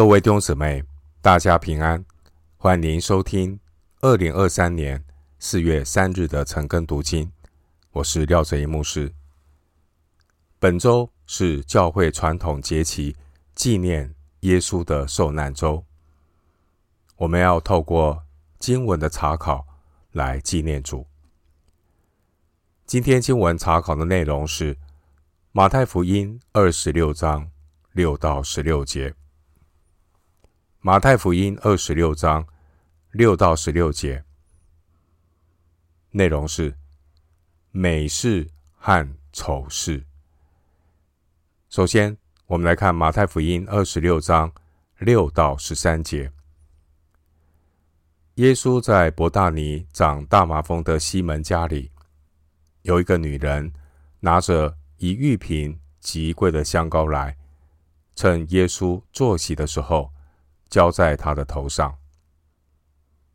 各位弟兄姊妹，大家平安，欢迎收听二零二三年四月三日的晨更读经。我是廖哲一牧师。本周是教会传统节期纪念耶稣的受难周，我们要透过经文的查考来纪念主。今天经文查考的内容是马太福音二十六章六到十六节。马太福音二十六章六到十六节，内容是美事和丑事。首先，我们来看马太福音二十六章六到十三节。耶稣在伯大尼长大麻风的西门家里，有一个女人拿着一玉瓶极贵的香膏来，趁耶稣坐席的时候。浇在他的头上，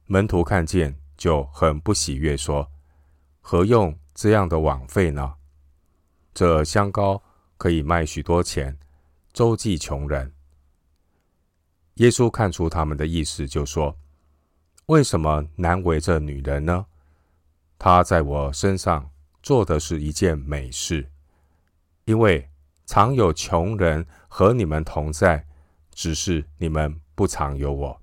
门徒看见就很不喜悦，说：“何用这样的枉费呢？这香膏可以卖许多钱，周济穷人。”耶稣看出他们的意思，就说：“为什么难为这女人呢？她在我身上做的是一件美事，因为常有穷人和你们同在，只是你们。”不常有我。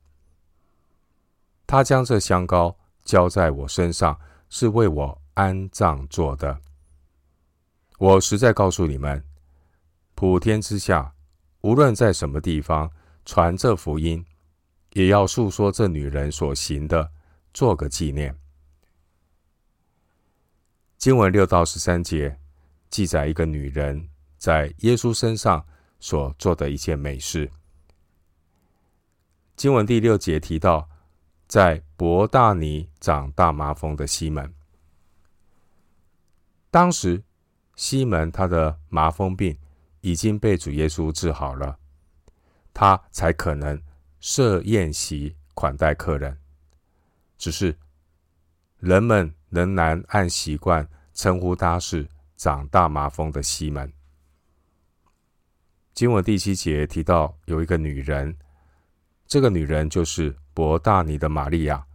他将这香膏浇在我身上，是为我安葬做的。我实在告诉你们，普天之下，无论在什么地方传这福音，也要述说这女人所行的，做个纪念。经文六到十三节记载一个女人在耶稣身上所做的一件美事。经文第六节提到，在伯大尼长大麻风的西门，当时西门他的麻风病已经被主耶稣治好了，他才可能设宴席款待客人。只是人们仍然按习惯称呼他是长大麻风的西门。经文第七节提到有一个女人。这个女人就是伯大尼的玛利亚。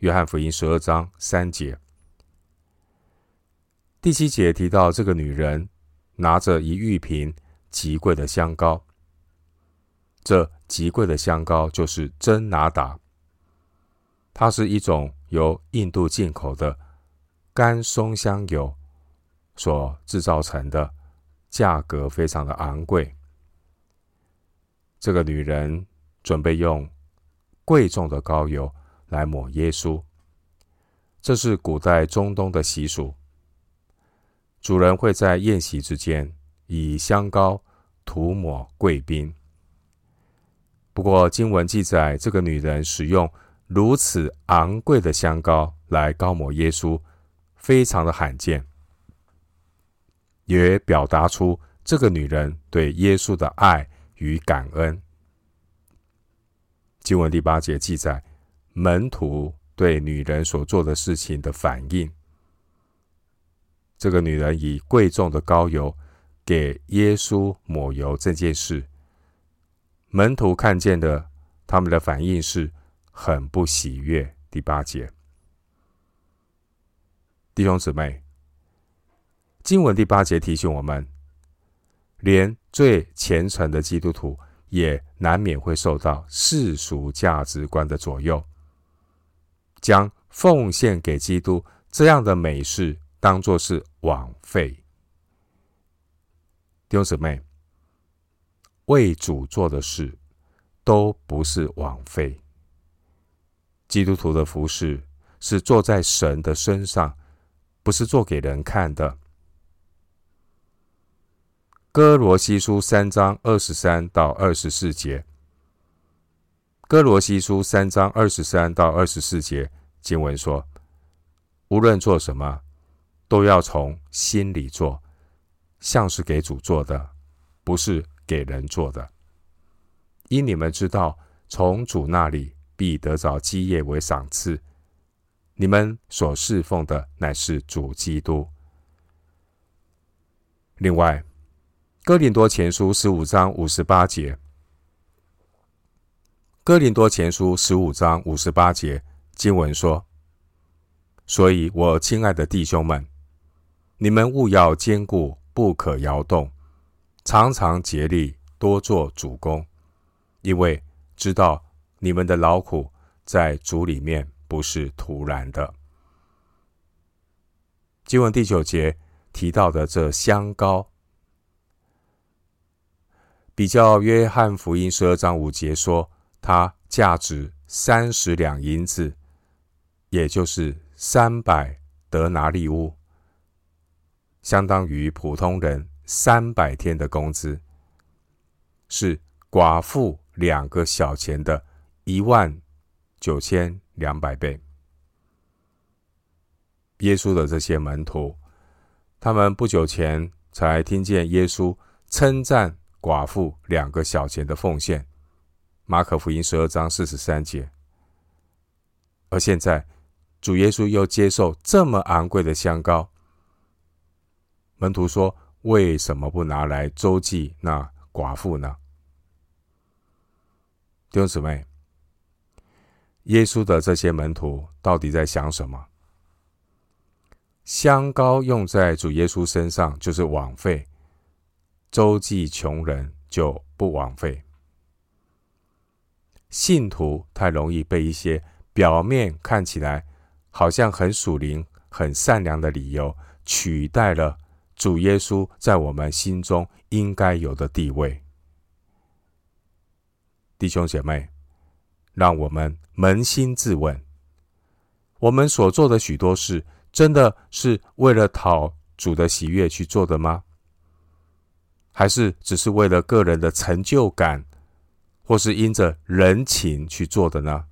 约翰福音十二章三节，第七节提到这个女人拿着一玉瓶极贵的香膏。这极贵的香膏就是真哪哒，它是一种由印度进口的干松香油所制造成的，价格非常的昂贵。这个女人。准备用贵重的膏油来抹耶稣，这是古代中东的习俗。主人会在宴席之间以香膏涂抹贵宾。不过经文记载，这个女人使用如此昂贵的香膏来膏抹耶稣，非常的罕见，也表达出这个女人对耶稣的爱与感恩。经文第八节记载门徒对女人所做的事情的反应。这个女人以贵重的膏油给耶稣抹油这件事，门徒看见的，他们的反应是很不喜悦。第八节，弟兄姊妹，经文第八节提醒我们，连最虔诚的基督徒。也难免会受到世俗价值观的左右，将奉献给基督这样的美事当作是枉费。弟兄姊妹，为主做的事都不是枉费。基督徒的服事是做在神的身上，不是做给人看的。哥罗西书三章二十三到二十四节，哥罗西书三章二十三到二十四节经文说：“无论做什么，都要从心里做，像是给主做的，不是给人做的。因你们知道，从主那里必得着基业为赏赐。你们所侍奉的乃是主基督。另外。哥林多前书十五章五十八节，哥林多前书十五章五十八节经文说：“所以我亲爱的弟兄们，你们务要坚固，不可摇动，常常竭力，多做主工，因为知道你们的劳苦在主里面不是徒然的。”经文第九节提到的这香膏，比较约翰福音十二章五节说，它价值三十两银子，也就是三百德拿利乌，相当于普通人三百天的工资，是寡妇两个小钱的一万九千两百倍。耶稣的这些门徒，他们不久前才听见耶稣称赞寡妇两个小钱的奉献，马可福音十二章四十三节。而现在，主耶稣又接受这么昂贵的香膏，门徒说：“为什么不拿来周济那寡妇呢？”弟兄姊妹，耶稣的这些门徒到底在想什么？香膏用在主耶稣身上就是枉费，周济穷人就不枉费。信徒太容易被一些表面看起来好像很属灵、很善良的理由，取代了主耶稣在我们心中应该有的地位。弟兄姐妹，让我们扪心自问：我们所做的许多事，真的是为了讨主的喜悦去做的吗？还是只是为了个人的成就感，或是因着人情去做的呢？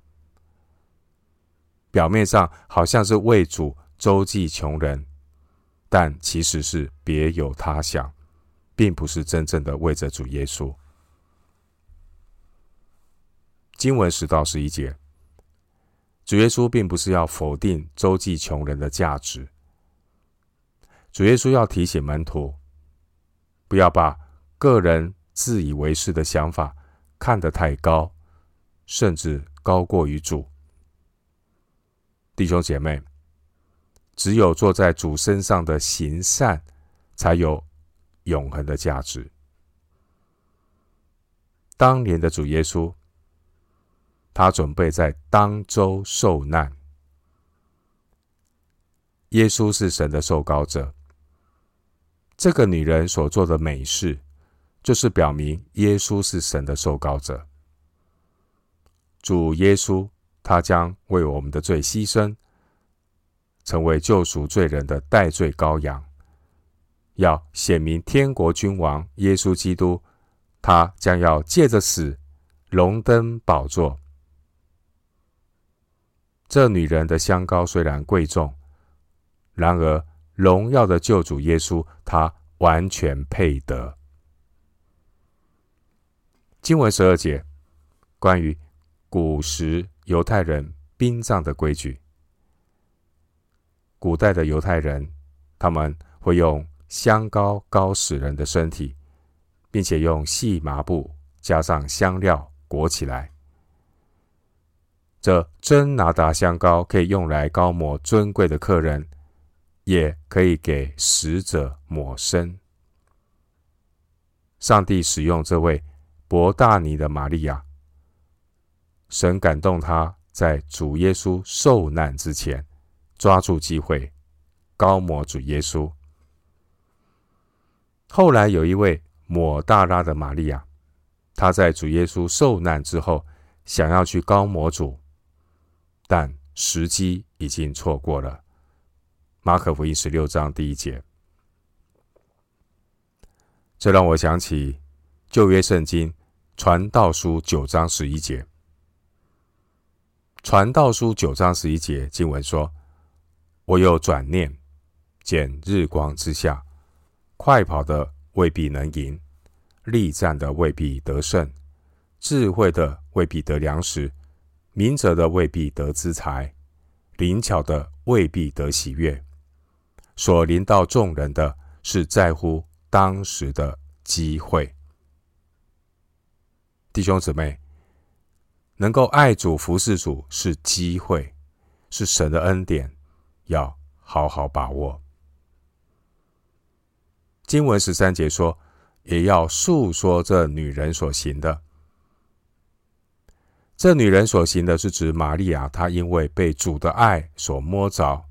表面上好像是为主周济穷人，但其实是别有他想，并不是真正的为着主耶稣。经文十到十一节。主耶稣并不是要否定周济穷人的价值，主耶稣要提醒门徒，不要把个人自以为是的想法看得太高，甚至高过于主。弟兄姐妹，只有坐在主身上的行善，才有永恒的价值。当年的主耶稣。他准备在当州受难。耶稣是神的受膏者。这个女人所做的美事，就是表明耶稣是神的受膏者。主耶稣，他将为我们的罪牺牲，成为救赎罪人的代罪羔羊，要显明天国君王耶稣基督，他将要借着死荣登宝座。这女人的香膏虽然贵重，然而荣耀的救主耶稣，他完全配得。经文十二节，关于古时犹太人殡葬的规矩。古代的犹太人，他们会用香膏膏死人的身体，并且用细麻布加上香料裹起来。这真拿达香膏可以用来膏抹尊贵的客人，也可以给死者抹身。上帝使用这位伯大尼的玛利亚，神感动他在主耶稣受难之前，抓住机会高抹主耶稣。后来有一位抹大拉的玛利亚，他在主耶稣受难之后，想要去高抹主。但时机已经错过了。马可福音十六章第一节，这让我想起旧约圣经传道书九章十一节。传道书九章十一节经文说：“我又转念，见日光之下，快跑的未必能赢，力战的未必得胜，智慧的未必得粮食。”明哲的未必得资财，灵巧的未必得喜悦。所临到众人的是在乎当时的机会。弟兄姊妹，能够爱主、服侍主是机会，是神的恩典，要好好把握。经文十三节说，也要述说这女人所行的。这女人所行的是指玛利亚，她因为被主的爱所摸着。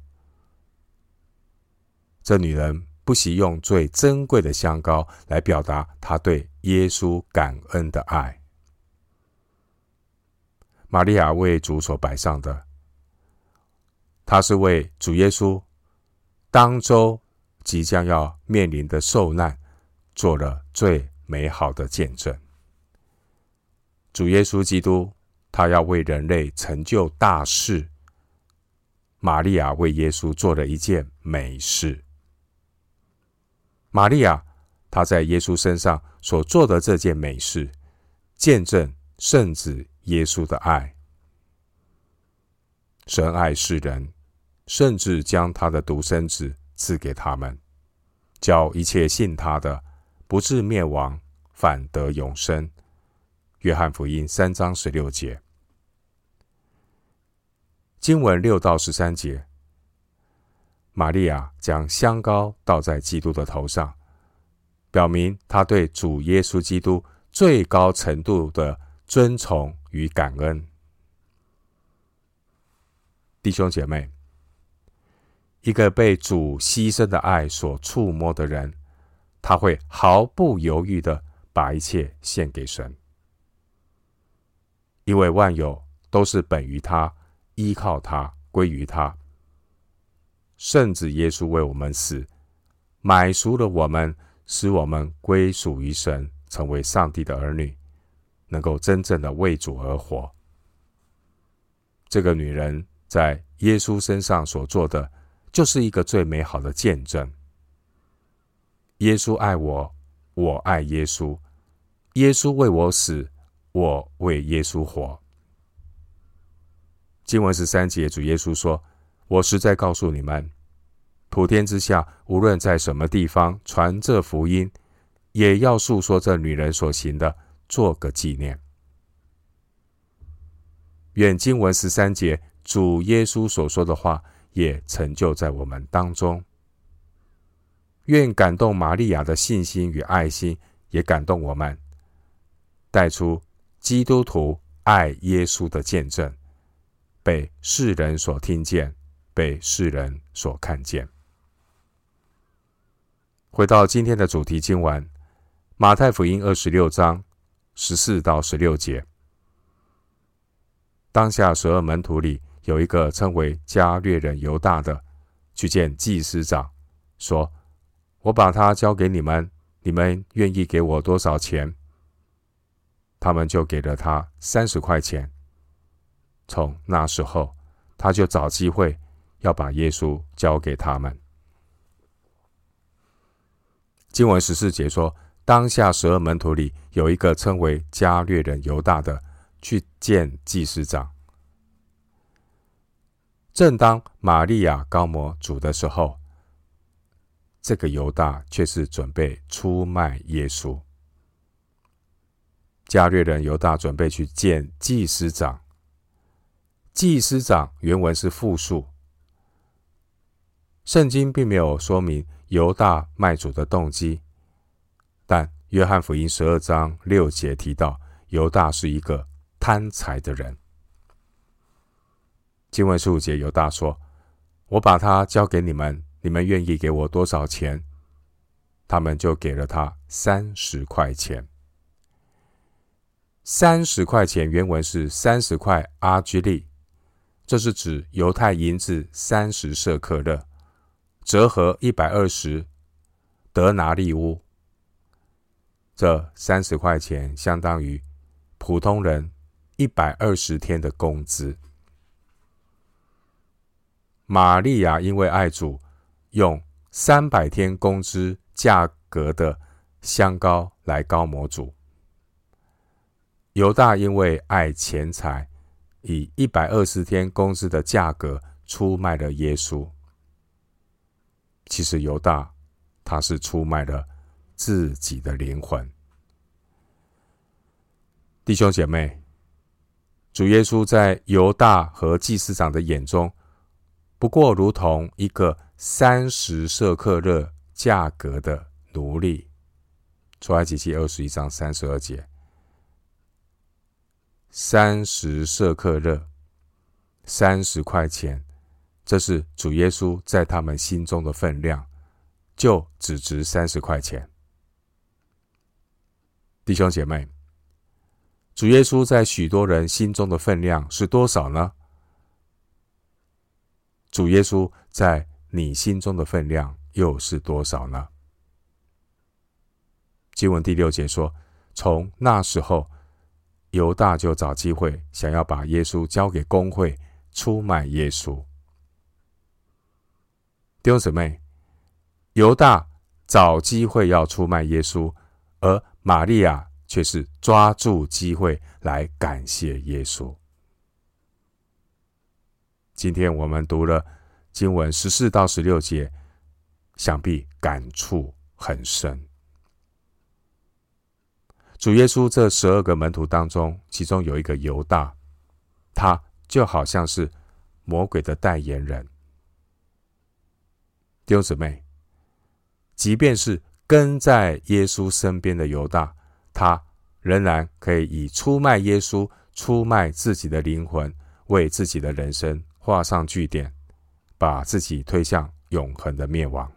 这女人不惜用最珍贵的香膏来表达她对耶稣感恩的爱。玛利亚为主所摆上的，她是为主耶稣当周即将要面临的受难做了最美好的见证。主耶稣基督，他要为人类成就大事。玛利亚为耶稣做了一件美事。玛利亚，她在耶稣身上所做的这件美事，见证圣子耶稣的爱。神爱世人，甚至将他的独生子赐给他们，叫一切信他的，不至灭亡，反得永生。约翰福音三章十六节。经文六到十三节。玛利亚将香膏倒在基督的头上，表明她对主耶稣基督最高程度的尊崇与感恩。弟兄姐妹，一个被主牺牲的爱所触摸的人，他会毫不犹豫的把一切献给神，因为万有都是本于他，依靠他，归于他。圣子耶稣为我们死，买赎了我们，使我们归属于神，成为上帝的儿女，能够真正的为主而活。这个女人在耶稣身上所做的，就是一个最美好的见证。耶稣爱我，我爱耶稣；耶稣为我死，我为耶稣活。经文十三节，主耶稣说。我实在告诉你们，普天之下无论在什么地方传这福音，也要述说这女人所行的，做个纪念。愿经文十三节主耶稣所说的话也成就在我们当中。愿感动玛利亚的信心与爱心也感动我们，带出基督徒爱耶稣的见证，被世人所听见。被世人所看见。回到今天的主题经文，马太福音二十六章十四到十六节。当下十二门徒里有一个称为加略人犹大的，去见祭司长，说：“我把他交给你们，你们愿意给我多少钱？”他们就给了他三十块钱。从那时候，他就找机会。要把耶稣交给他们。经文十四节说，当下十二门徒里有一个称为加略人犹大的，去见祭司长。正当玛利亚高摩主的时候，这个犹大却是准备出卖耶稣。加略人犹大准备去见祭司长。祭司长原文是复数。圣经并没有说明犹大卖主的动机，但约翰福音十二章六节提到犹大是一个贪财的人。经文十五节，犹大说：“我把他交给你们，你们愿意给我多少钱？”他们就给了他三十块钱。三十块钱原文是三十块阿居利，这是指犹太银子三十舍克勒。折合一百二十德拿利乌，这三十块钱相当于普通人一百二十天的工资。玛利亚因为爱主，用三百天工资价格的香膏来膏抹主。犹大因为爱钱财，以一百二十天工资的价格出卖了耶稣。其实犹大，他是出卖了自己的灵魂。弟兄姐妹，主耶稣在犹大和祭司长的眼中，不过如同一个三十舍克勒价格的奴隶。出埃及记二十一章三十二节，三十舍克勒，三十块钱，这是主耶稣在他们心中的分量，就只值三十块钱。弟兄姐妹。主耶稣在许多人心中的分量是多少呢？主耶稣在你心中的分量又是多少呢？经文第六节说：“从那时候，犹大就找机会想要把耶稣交给公会，出卖耶稣。”弟兄姊妹，犹大找机会要出卖耶稣，而玛利亚。却是抓住机会来感谢耶稣。今天我们读了经文十四到十六节，想必感触很深。主耶稣这十二个门徒当中，其中有一个犹大，他就好像是魔鬼的代言人。弟兄姊妹，即便是跟在耶稣身边的犹大。他仍然可以以出卖耶稣、出卖自己的灵魂，为自己的人生画上句点，把自己推向永恒的灭亡。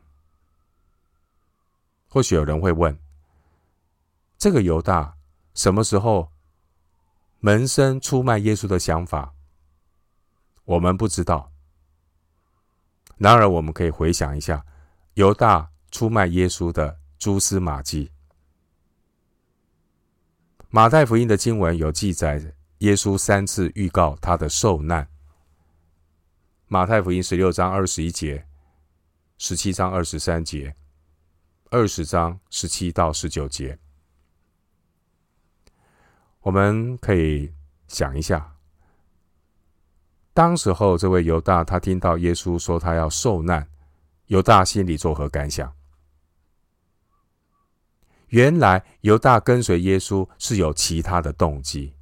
或许有人会问：这个犹大什么时候萌生出卖耶稣的想法？我们不知道。然而，我们可以回想一下犹大出卖耶稣的蛛丝马迹。马太福音的经文有记载，耶稣三次预告他的受难。马太福音十六章二十一节、十七章二十三节、二十章十七到十九节，我们可以想一下，当时候这位犹大，他听到耶稣说他要受难，犹大心里作何感想？原来犹大跟随耶稣是有其他的动机。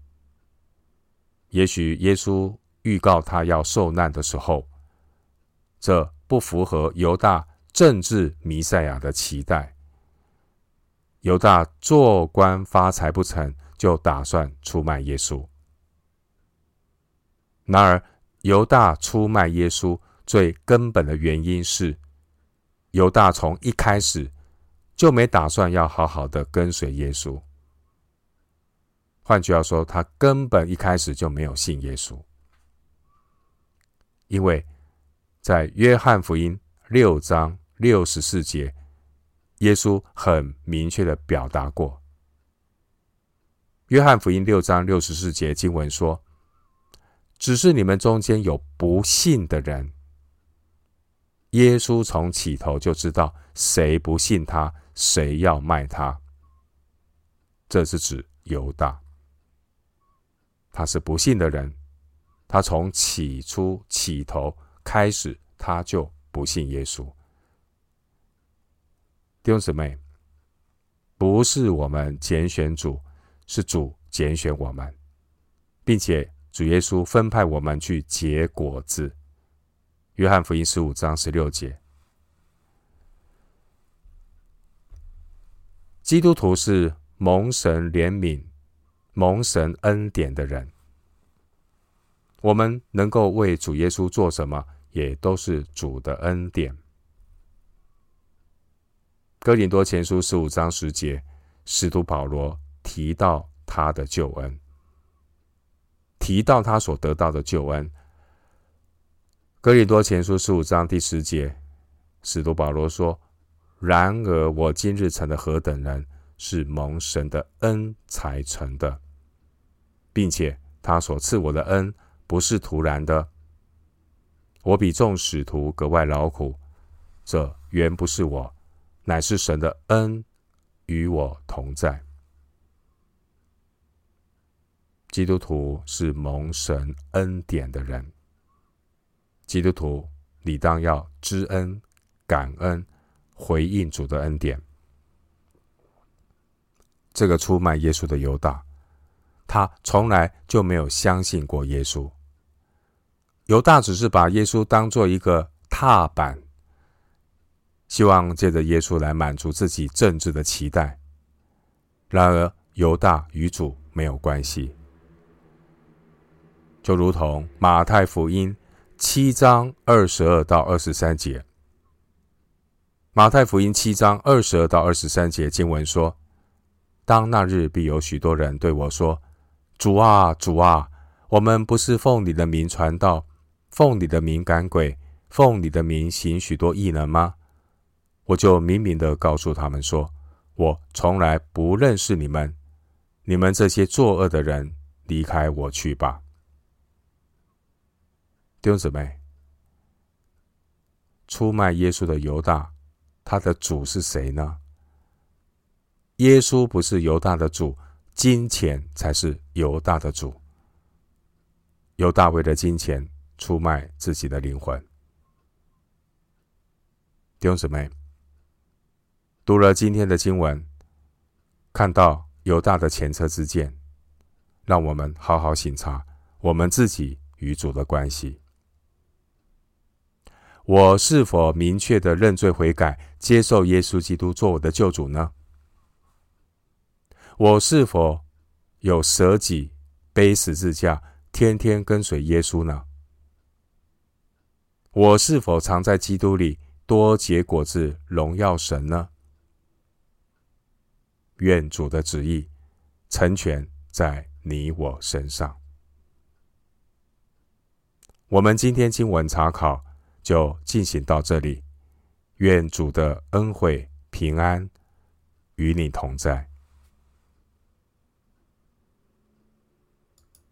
也许耶稣预告他要受难的时候，这不符合犹大政治弥赛亚的期待。犹大做官发财不成就打算出卖耶稣。然而，犹大出卖耶稣最根本的原因是，犹大从一开始。就没打算要好好的跟随耶稣。换句话说，他根本一开始就没有信耶稣，因为在约翰福音六章六十四节，耶稣很明确的表达过。约翰福音六章六十四节经文说：“只是你们中间有不信的人。”耶稣从起头就知道谁不信他。谁要卖他？这是指犹大，他是不信的人。他从起初起头开始，他就不信耶稣。弟兄姊妹，不是我们拣选主，是主拣选我们，并且主耶稣分派我们去结果子。约翰福音十五章十六节。基督徒是蒙神怜悯、蒙神恩典的人。我们能够为主耶稣做什么，也都是主的恩典。哥林多前书十五章十节，使徒保罗提到他的救恩，提到他所得到的救恩。哥林多前书十五章第十节，使徒保罗说。然而，我今日成了何等人，是蒙神的恩才成的，并且他所赐我的恩不是徒然的。我比众使徒格外劳苦，这原不是我，乃是神的恩与我同在。基督徒是蒙神恩典的人，基督徒理当要知恩感恩。回应主的恩典。这个出卖耶稣的犹大，他从来就没有相信过耶稣。犹大只是把耶稣当做一个踏板，希望借着耶稣来满足自己政治的期待。然而，犹大与主没有关系，就如同马太福音七章二十二到二十三节。马太福音七章二十二到二十三节经文说：“当那日，必有许多人对我说：‘主啊，主啊，我们不是奉你的名传道，奉你的名赶鬼，奉你的名行许多异能吗？’我就明明的告诉他们说：‘我从来不认识你们，你们这些作恶的人，离开我去吧。’弟兄姊妹，出卖耶稣的犹大。”他的主是谁呢？耶稣不是犹大的主，金钱才是犹大的主。犹大为了金钱出卖自己的灵魂。弟兄姊妹，读了今天的经文，看到犹大的前车之鉴，让我们好好省察我们自己与主的关系。我是否明确的认罪悔改，接受耶稣基督做我的救主呢？我是否有舍己、背十字架，天天跟随耶稣呢？我是否常在基督里多结果子，荣耀神呢？愿主的旨意成全在你我身上。我们今天经文查考。就进行到这里，愿主的恩惠平安与你同在。